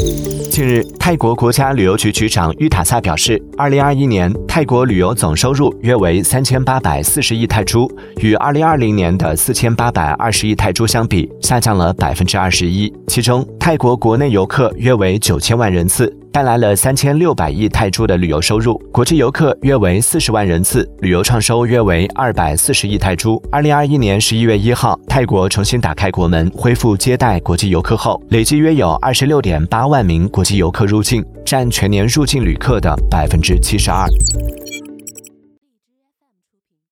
Música 近日，泰国国家旅游局局长玉塔萨表示，二零二一年泰国旅游总收入约为三千八百四十亿泰铢，与二零二零年的四千八百二十亿泰铢相比，下降了百分之二十一。其中，泰国国内游客约为九千万人次。带来了三千六百亿泰铢的旅游收入，国际游客约为四十万人次，旅游创收约为二百四十亿泰铢。二零二一年十一月一号，泰国重新打开国门，恢复接待国际游客后，累计约有二十六点八万名国及游客入境，占全年入境旅客的百分之七十二。